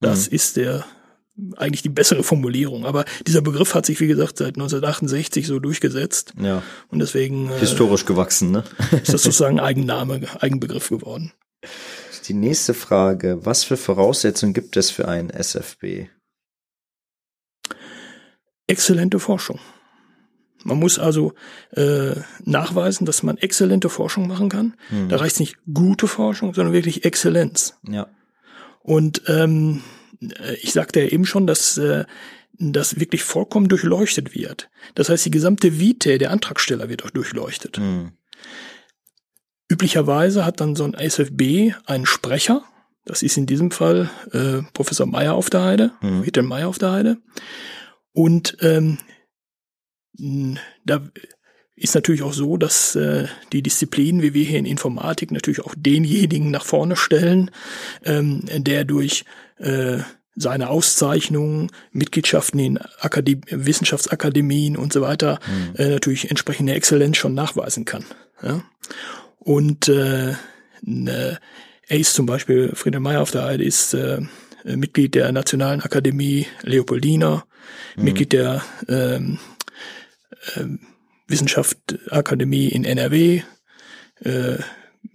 Das mhm. ist der eigentlich die bessere Formulierung. Aber dieser Begriff hat sich, wie gesagt, seit 1968 so durchgesetzt. Ja. Und deswegen. Äh, Historisch gewachsen, ne? ist das sozusagen Eigenname, Eigenbegriff geworden. Die nächste Frage, was für Voraussetzungen gibt es für einen SFB? Exzellente Forschung. Man muss also äh, nachweisen, dass man exzellente Forschung machen kann. Mhm. Da reicht nicht gute Forschung, sondern wirklich Exzellenz. Ja. Und ähm, ich sagte ja eben schon, dass äh, das wirklich vollkommen durchleuchtet wird. Das heißt, die gesamte Vitae der Antragsteller wird auch durchleuchtet. Mhm. Üblicherweise hat dann so ein SFB einen Sprecher. Das ist in diesem Fall äh, Professor Meyer auf der Heide, mhm. Peter Meyer auf der Heide. Und ähm, da ist natürlich auch so, dass äh, die Disziplinen, wie wir hier in Informatik, natürlich auch denjenigen nach vorne stellen, ähm, der durch äh, seine Auszeichnungen, Mitgliedschaften in Akadem Wissenschaftsakademien und so weiter mhm. äh, natürlich entsprechende Exzellenz schon nachweisen kann. Ja? Und äh, ne, er ist zum Beispiel, Friedrich Meyer auf der Heide ist äh, Mitglied der Nationalen Akademie Leopoldina, mhm. Mitglied der ähm, äh, Wissenschaftsakademie in NRW, äh,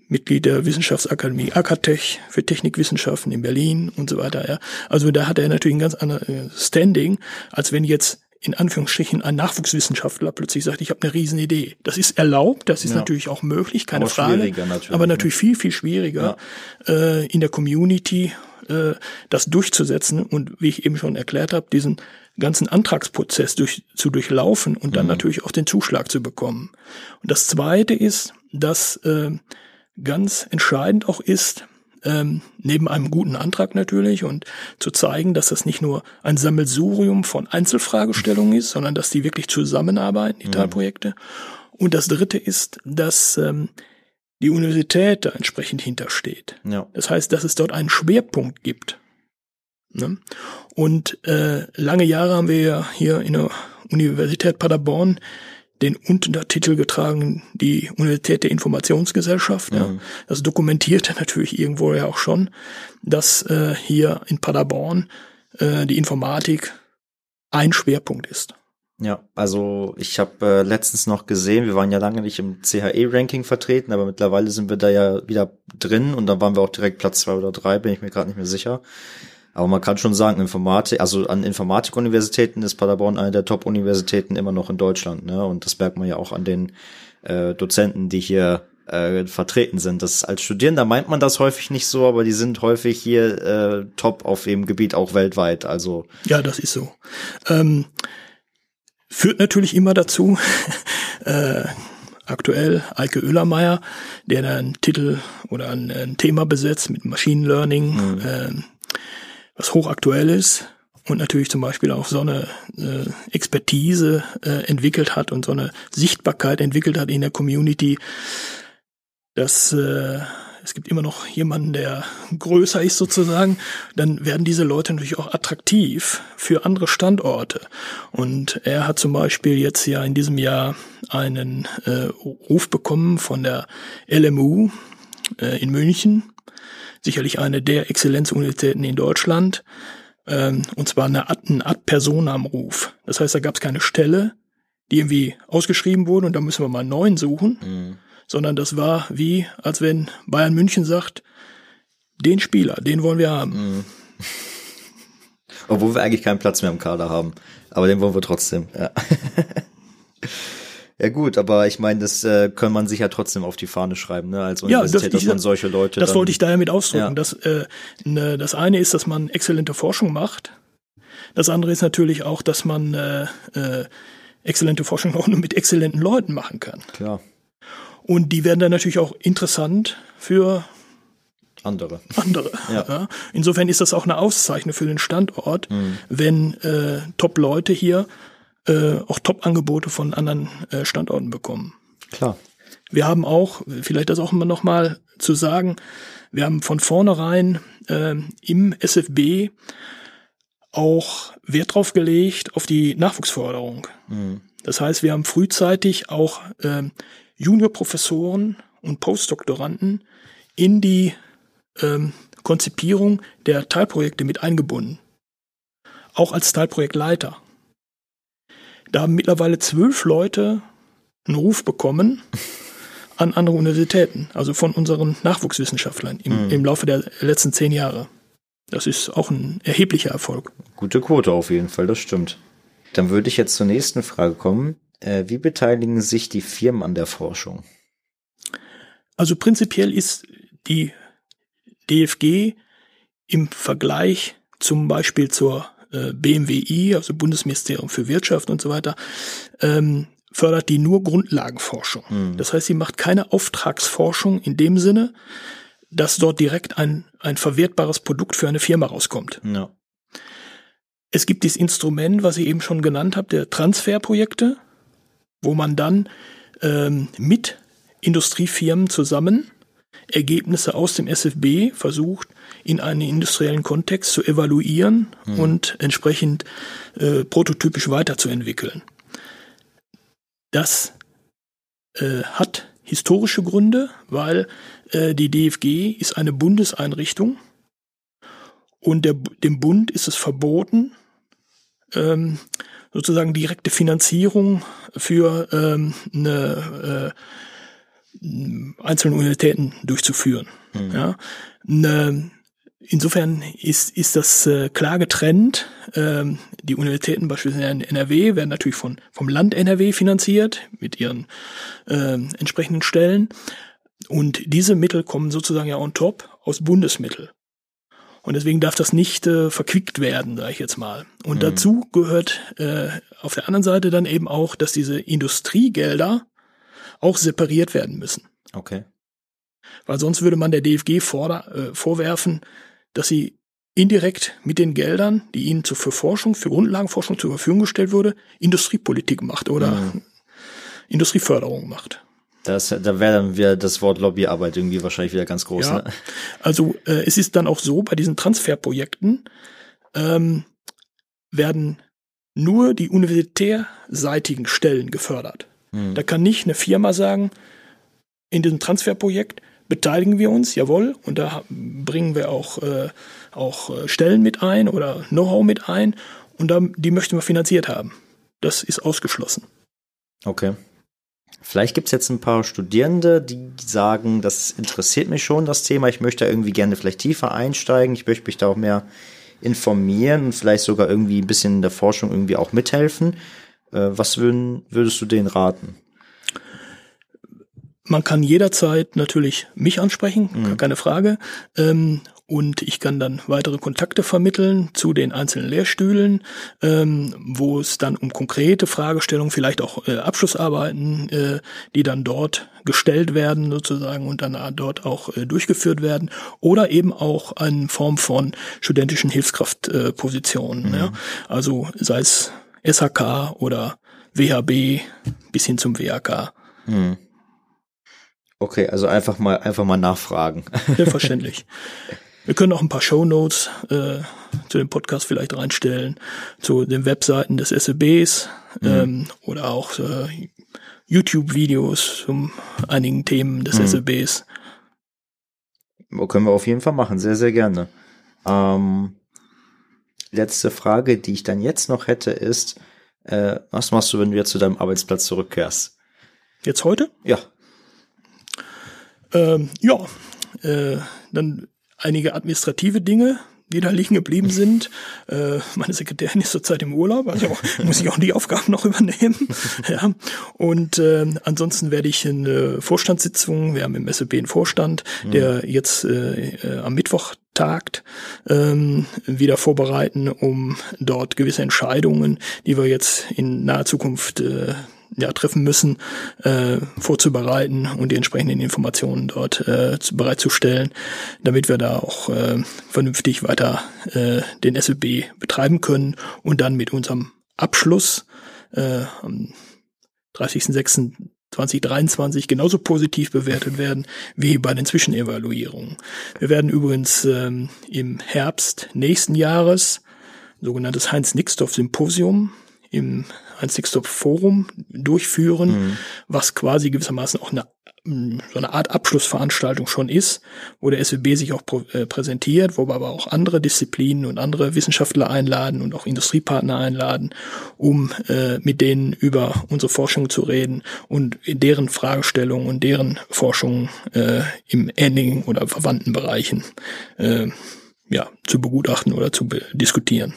Mitglied der Wissenschaftsakademie Akatech für Technikwissenschaften in Berlin und so weiter. Ja. Also da hat er natürlich ein ganz anderes Standing, als wenn jetzt in Anführungsstrichen ein Nachwuchswissenschaftler plötzlich sagt, ich habe eine Riesenidee. Das ist erlaubt, das ist ja. natürlich auch möglich, keine aber Frage. Natürlich, aber natürlich ne? viel, viel schwieriger ja. äh, in der Community äh, das durchzusetzen und wie ich eben schon erklärt habe, diesen ganzen Antragsprozess durch, zu durchlaufen und dann mhm. natürlich auch den Zuschlag zu bekommen. Und das Zweite ist, dass äh, ganz entscheidend auch ist, ähm, neben einem guten Antrag natürlich und zu zeigen, dass das nicht nur ein Sammelsurium von Einzelfragestellungen ist, sondern dass die wirklich zusammenarbeiten, die mhm. Teilprojekte. Und das Dritte ist, dass ähm, die Universität da entsprechend hintersteht. Ja. Das heißt, dass es dort einen Schwerpunkt gibt. Ne? Und äh, lange Jahre haben wir ja hier in der Universität Paderborn den Untertitel getragen, die Universität der Informationsgesellschaft. Ja. Mhm. Das dokumentierte natürlich irgendwo ja auch schon, dass äh, hier in Paderborn äh, die Informatik ein Schwerpunkt ist. Ja, also ich habe äh, letztens noch gesehen, wir waren ja lange nicht im CHE-Ranking vertreten, aber mittlerweile sind wir da ja wieder drin und dann waren wir auch direkt Platz zwei oder drei, bin ich mir gerade nicht mehr sicher. Aber man kann schon sagen, Informatik, also an Informatikuniversitäten ist Paderborn eine der Top-Universitäten immer noch in Deutschland, ne? Und das merkt man ja auch an den äh, Dozenten, die hier äh, vertreten sind. Das als Studierender meint man das häufig nicht so, aber die sind häufig hier äh, top auf dem Gebiet auch weltweit. Also ja, das ist so. Ähm, führt natürlich immer dazu. (laughs) äh, aktuell Eike Oehlermeier, der da einen Titel oder ein, ein Thema besetzt mit Machine Learning. Mhm. Äh, was hochaktuell ist und natürlich zum Beispiel auch so eine äh, Expertise äh, entwickelt hat und so eine Sichtbarkeit entwickelt hat in der Community, dass äh, es gibt immer noch jemanden, der größer ist sozusagen, dann werden diese Leute natürlich auch attraktiv für andere Standorte. Und er hat zum Beispiel jetzt ja in diesem Jahr einen äh, Ruf bekommen von der LMU äh, in München, sicherlich eine der Exzellenzuniversitäten in Deutschland, ähm, und zwar eine Ad, ein Ad-Personam-Ruf. Das heißt, da gab es keine Stelle, die irgendwie ausgeschrieben wurde und da müssen wir mal einen neuen suchen, mhm. sondern das war wie, als wenn Bayern München sagt, den Spieler, den wollen wir haben. Mhm. Obwohl wir eigentlich keinen Platz mehr im Kader haben. Aber den wollen wir trotzdem, ja. (laughs) Ja gut, aber ich meine, das äh, kann man sich ja trotzdem auf die Fahne schreiben, ne? Als Universität, ja, das, dass man solche Leute. Das dann, wollte ich damit ausdrücken. Ja. Das, äh, ne, das eine ist, dass man exzellente Forschung macht. Das andere ist natürlich auch, dass man äh, äh, exzellente Forschung auch nur mit exzellenten Leuten machen kann. Klar. Und die werden dann natürlich auch interessant für andere. Andere. (laughs) Ja. ja. Insofern ist das auch eine Auszeichnung für den Standort, mhm. wenn äh, Top-Leute hier äh, auch Top-Angebote von anderen äh, Standorten bekommen. Klar. Wir haben auch, vielleicht das auch immer noch mal zu sagen, wir haben von vornherein äh, im SFB auch Wert drauf gelegt auf die Nachwuchsförderung. Mhm. Das heißt, wir haben frühzeitig auch äh, Juniorprofessoren und Postdoktoranden in die ähm, Konzipierung der Teilprojekte mit eingebunden. Auch als Teilprojektleiter. Da haben mittlerweile zwölf Leute einen Ruf bekommen an andere Universitäten, also von unseren Nachwuchswissenschaftlern im, mhm. im Laufe der letzten zehn Jahre. Das ist auch ein erheblicher Erfolg. Gute Quote auf jeden Fall, das stimmt. Dann würde ich jetzt zur nächsten Frage kommen. Äh, wie beteiligen sich die Firmen an der Forschung? Also prinzipiell ist die DFG im Vergleich zum Beispiel zur äh, BMWI, also Bundesministerium für Wirtschaft und so weiter, ähm, fördert die nur Grundlagenforschung. Mhm. Das heißt, sie macht keine Auftragsforschung in dem Sinne, dass dort direkt ein, ein verwertbares Produkt für eine Firma rauskommt. Ja. Es gibt dieses Instrument, was ich eben schon genannt habe, der Transferprojekte, wo man dann ähm, mit Industriefirmen zusammen Ergebnisse aus dem SFB versucht, in einen industriellen Kontext zu evaluieren mhm. und entsprechend äh, prototypisch weiterzuentwickeln. Das äh, hat historische Gründe, weil äh, die DFG ist eine Bundeseinrichtung und der, dem Bund ist es verboten, ähm, sozusagen direkte Finanzierung für ähm, eine, äh, einzelne Universitäten durchzuführen. Mhm. Ja. Eine, Insofern ist, ist das äh, klar getrennt. Ähm, die Universitäten beispielsweise in NRW werden natürlich von, vom Land NRW finanziert mit ihren äh, entsprechenden Stellen. Und diese Mittel kommen sozusagen ja on top aus Bundesmittel. Und deswegen darf das nicht äh, verquickt werden, sage ich jetzt mal. Und mhm. dazu gehört äh, auf der anderen Seite dann eben auch, dass diese Industriegelder auch separiert werden müssen. Okay. Weil sonst würde man der DFG vorder, äh, vorwerfen, dass sie indirekt mit den Geldern, die ihnen zu, für Forschung, für Grundlagenforschung zur Verfügung gestellt wurde, Industriepolitik macht oder mhm. Industrieförderung macht. Das, da wäre dann wieder das Wort Lobbyarbeit irgendwie wahrscheinlich wieder ganz groß. Ja. Ne? Also äh, es ist dann auch so, bei diesen Transferprojekten ähm, werden nur die universitärseitigen Stellen gefördert. Mhm. Da kann nicht eine Firma sagen, in diesem Transferprojekt beteiligen wir uns, jawohl, und da bringen wir auch, äh, auch äh, Stellen mit ein oder Know-how mit ein und da, die möchten wir finanziert haben. Das ist ausgeschlossen. Okay. Vielleicht gibt es jetzt ein paar Studierende, die sagen, das interessiert mich schon, das Thema. Ich möchte irgendwie gerne vielleicht tiefer einsteigen. Ich möchte mich da auch mehr informieren und vielleicht sogar irgendwie ein bisschen in der Forschung irgendwie auch mithelfen. Äh, was würdest du denen raten? Man kann jederzeit natürlich mich ansprechen, mhm. keine Frage. Ähm, und ich kann dann weitere Kontakte vermitteln zu den einzelnen Lehrstühlen, ähm, wo es dann um konkrete Fragestellungen, vielleicht auch äh, Abschlussarbeiten, äh, die dann dort gestellt werden sozusagen und dann dort auch äh, durchgeführt werden oder eben auch in Form von studentischen Hilfskraftpositionen. Mhm. Ja? Also sei es SHK oder WHB bis hin zum WHK. Mhm. Okay, also einfach mal einfach mal nachfragen. (laughs) Selbstverständlich. Wir können auch ein paar Show Notes äh, zu dem Podcast vielleicht reinstellen, zu den Webseiten des SEBs mhm. ähm, oder auch äh, YouTube-Videos zu einigen Themen des mhm. SEBs. Können wir auf jeden Fall machen, sehr, sehr gerne. Ähm, letzte Frage, die ich dann jetzt noch hätte, ist, äh, was machst du, wenn du jetzt zu deinem Arbeitsplatz zurückkehrst? Jetzt heute? Ja. Ähm, ja, äh, dann einige administrative Dinge, die da liegen geblieben (laughs) sind. Äh, meine Sekretärin ist zurzeit im Urlaub, also (laughs) muss ich auch die Aufgaben noch übernehmen. (laughs) ja. Und äh, ansonsten werde ich eine Vorstandssitzung, wir haben im SEB einen Vorstand, mhm. der jetzt äh, äh, am Mittwoch tagt, ähm, wieder vorbereiten, um dort gewisse Entscheidungen, die wir jetzt in naher Zukunft äh, ja, treffen müssen, äh, vorzubereiten und die entsprechenden Informationen dort äh, bereitzustellen, damit wir da auch äh, vernünftig weiter äh, den SLB betreiben können und dann mit unserem Abschluss äh, am 30.06.2023 genauso positiv bewertet werden wie bei den Zwischenevaluierungen. Wir werden übrigens ähm, im Herbst nächsten Jahres sogenanntes Heinz-Nixdorf-Symposium im ein Sixtop-Forum durchführen, mhm. was quasi gewissermaßen auch eine so eine Art Abschlussveranstaltung schon ist, wo der SWB sich auch äh, präsentiert, wo wir aber auch andere Disziplinen und andere Wissenschaftler einladen und auch Industriepartner einladen, um äh, mit denen über unsere Forschung zu reden und deren Fragestellungen und deren Forschung äh, im ähnlichen oder verwandten Bereichen äh, ja, zu begutachten oder zu diskutieren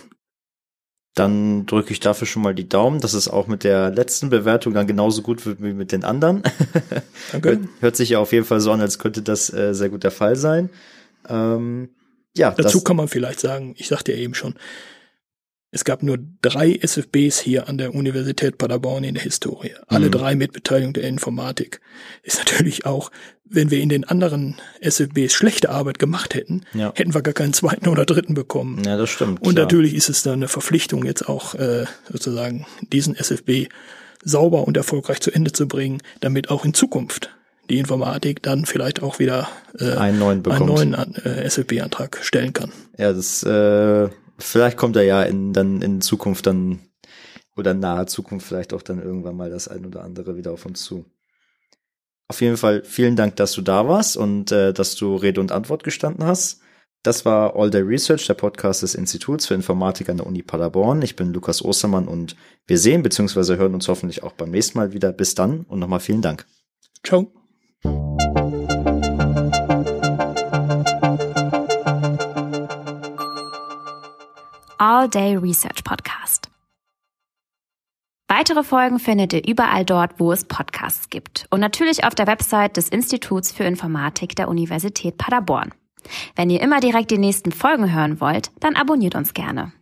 dann drücke ich dafür schon mal die Daumen, dass es auch mit der letzten Bewertung dann genauso gut wird wie mit den anderen. (laughs) Danke. Hört, hört sich ja auf jeden Fall so an, als könnte das äh, sehr gut der Fall sein. Ähm, Ja, Dazu kann man vielleicht sagen, ich sagte ja eben schon, es gab nur drei SFBs hier an der Universität Paderborn in der Historie. Alle Mhm. drei mit Beteiligung der Informatik. Ist natürlich auch, wenn wir in den anderen SFBs schlechte Arbeit gemacht hätten, Ja. hätten wir gar keinen zweiten oder dritten bekommen. ja, das stimmt. Und klar. natürlich ist es dann eine Verpflichtung, jetzt auch äh, sozusagen diesen SFB sauber und erfolgreich zu Ende zu bringen, damit auch in Zukunft die Informatik dann vielleicht auch wieder äh, einen neuen bekommt. einen neuen äh, SFB-Antrag stellen kann. Ja, das äh, vielleicht kommt er ja in dann in Zukunft dann oder nahe Zukunft vielleicht auch dann irgendwann mal das ein oder andere wieder auf uns zu. Auf jeden Fall vielen Dank, dass du da warst und äh, dass du Rede und Antwort gestanden hast. Das war All Day Research, der Podcast des Instituts für Informatik an der Uni Paderborn. Ich bin Lukas Ostermann und wir sehen bzw. hören uns hoffentlich auch beim nächsten Mal wieder. Bis dann und nochmal vielen Dank. Ciao. All Day Research Podcast. Weitere Folgen findet ihr überall dort, wo es Podcasts gibt. Und natürlich auf der Website des Instituts für Informatik der Universität Paderborn. Wenn ihr immer direkt die nächsten Folgen hören wollt, dann abonniert uns gerne.